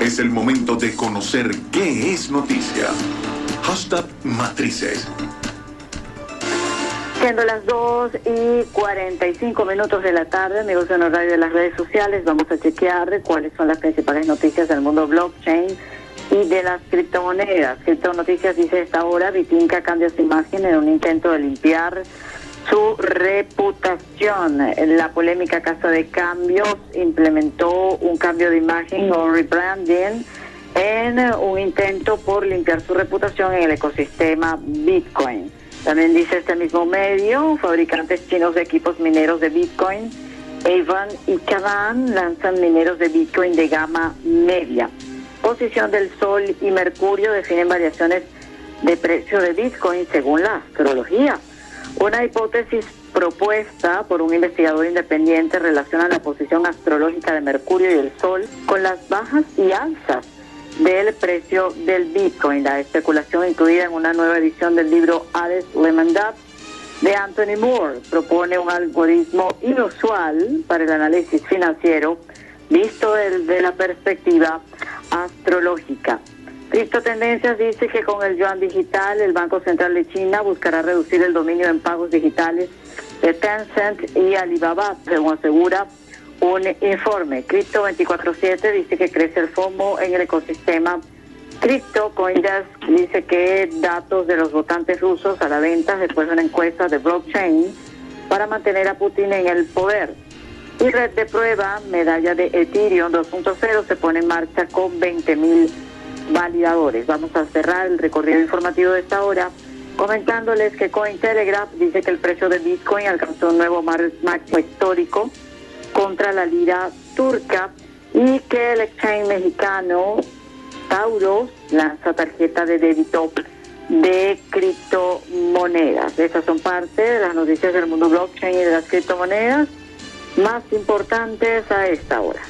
Es el momento de conocer qué es noticia. Hashtag Matrices. Siendo las 2 y 45 minutos de la tarde, amigos la radio de las redes sociales, vamos a chequear cuáles son las principales noticias del mundo blockchain y de las criptomonedas. Criptonoticias dice esta hora, Bitinca cambia su imagen en un intento de limpiar su reputación. La polémica Casa de Cambios implementó un cambio de imagen o rebranding en un intento por limpiar su reputación en el ecosistema Bitcoin. También dice este mismo medio, fabricantes chinos de equipos mineros de Bitcoin, Avon y Kadan lanzan mineros de Bitcoin de gama media. Posición del Sol y Mercurio definen variaciones de precio de Bitcoin según la astrología. Una hipótesis propuesta por un investigador independiente relaciona la posición astrológica de Mercurio y el Sol con las bajas y alzas del precio del Bitcoin. La especulación incluida en una nueva edición del libro Hades Lemon de Anthony Moore propone un algoritmo inusual para el análisis financiero visto desde la perspectiva astrológica. Cristo Tendencias dice que con el yuan digital el Banco Central de China buscará reducir el dominio en pagos digitales de Tencent y Alibaba, según asegura un informe. Crypto 24/7 dice que crece el FOMO en el ecosistema. Crypto Coindesk dice que datos de los votantes rusos a la venta después de una encuesta de blockchain para mantener a Putin en el poder. Y red de prueba, medalla de Ethereum 2.0 se pone en marcha con 20.000 validadores. Vamos a cerrar el recorrido informativo de esta hora comentándoles que Cointelegraph dice que el precio de Bitcoin alcanzó un nuevo máximo histórico contra la lira turca y que el exchange mexicano Tauro lanza tarjeta de débito de criptomonedas. Esas son parte de las noticias del mundo blockchain y de las criptomonedas más importantes a esta hora.